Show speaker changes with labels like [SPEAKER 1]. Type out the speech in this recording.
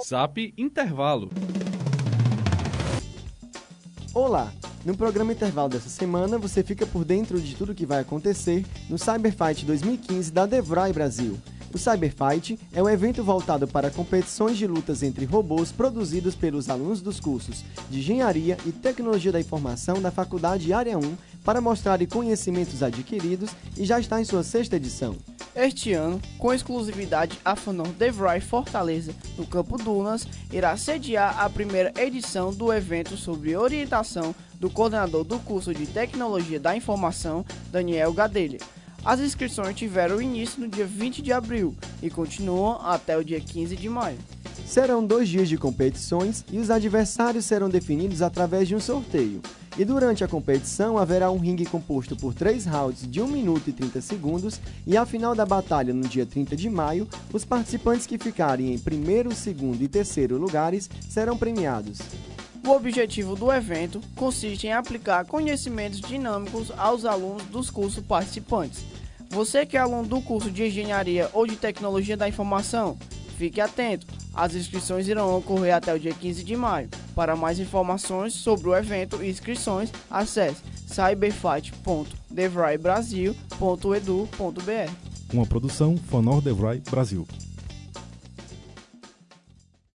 [SPEAKER 1] SAP Intervalo.
[SPEAKER 2] Olá! No programa Intervalo dessa semana, você fica por dentro de tudo que vai acontecer no Cyberfight 2015 da Devray Brasil. O Cyberfight é um evento voltado para competições de lutas entre robôs produzidos pelos alunos dos cursos de Engenharia e Tecnologia da Informação da Faculdade Área 1 para mostrar conhecimentos adquiridos e já está em sua sexta edição.
[SPEAKER 3] Este ano, com exclusividade, a Fanor Devray Fortaleza, no Campo Dunas, irá sediar a primeira edição do evento sob orientação do coordenador do curso de Tecnologia da Informação, Daniel Gadelha. As inscrições tiveram início no dia 20 de abril e continuam até o dia 15 de maio.
[SPEAKER 2] Serão dois dias de competições e os adversários serão definidos através de um sorteio. E durante a competição haverá um ringue composto por três rounds de 1 minuto e 30 segundos e a final da batalha no dia 30 de maio, os participantes que ficarem em primeiro, segundo e terceiro lugares serão premiados.
[SPEAKER 3] O objetivo do evento consiste em aplicar conhecimentos dinâmicos aos alunos dos cursos participantes. Você que é aluno do curso de Engenharia ou de Tecnologia da Informação, fique atento. As inscrições irão ocorrer até o dia 15 de maio. Para mais informações sobre o evento e inscrições, acesse cyberfight.devrybrasil.edu.br.
[SPEAKER 4] Uma produção Fanor Devry Brasil.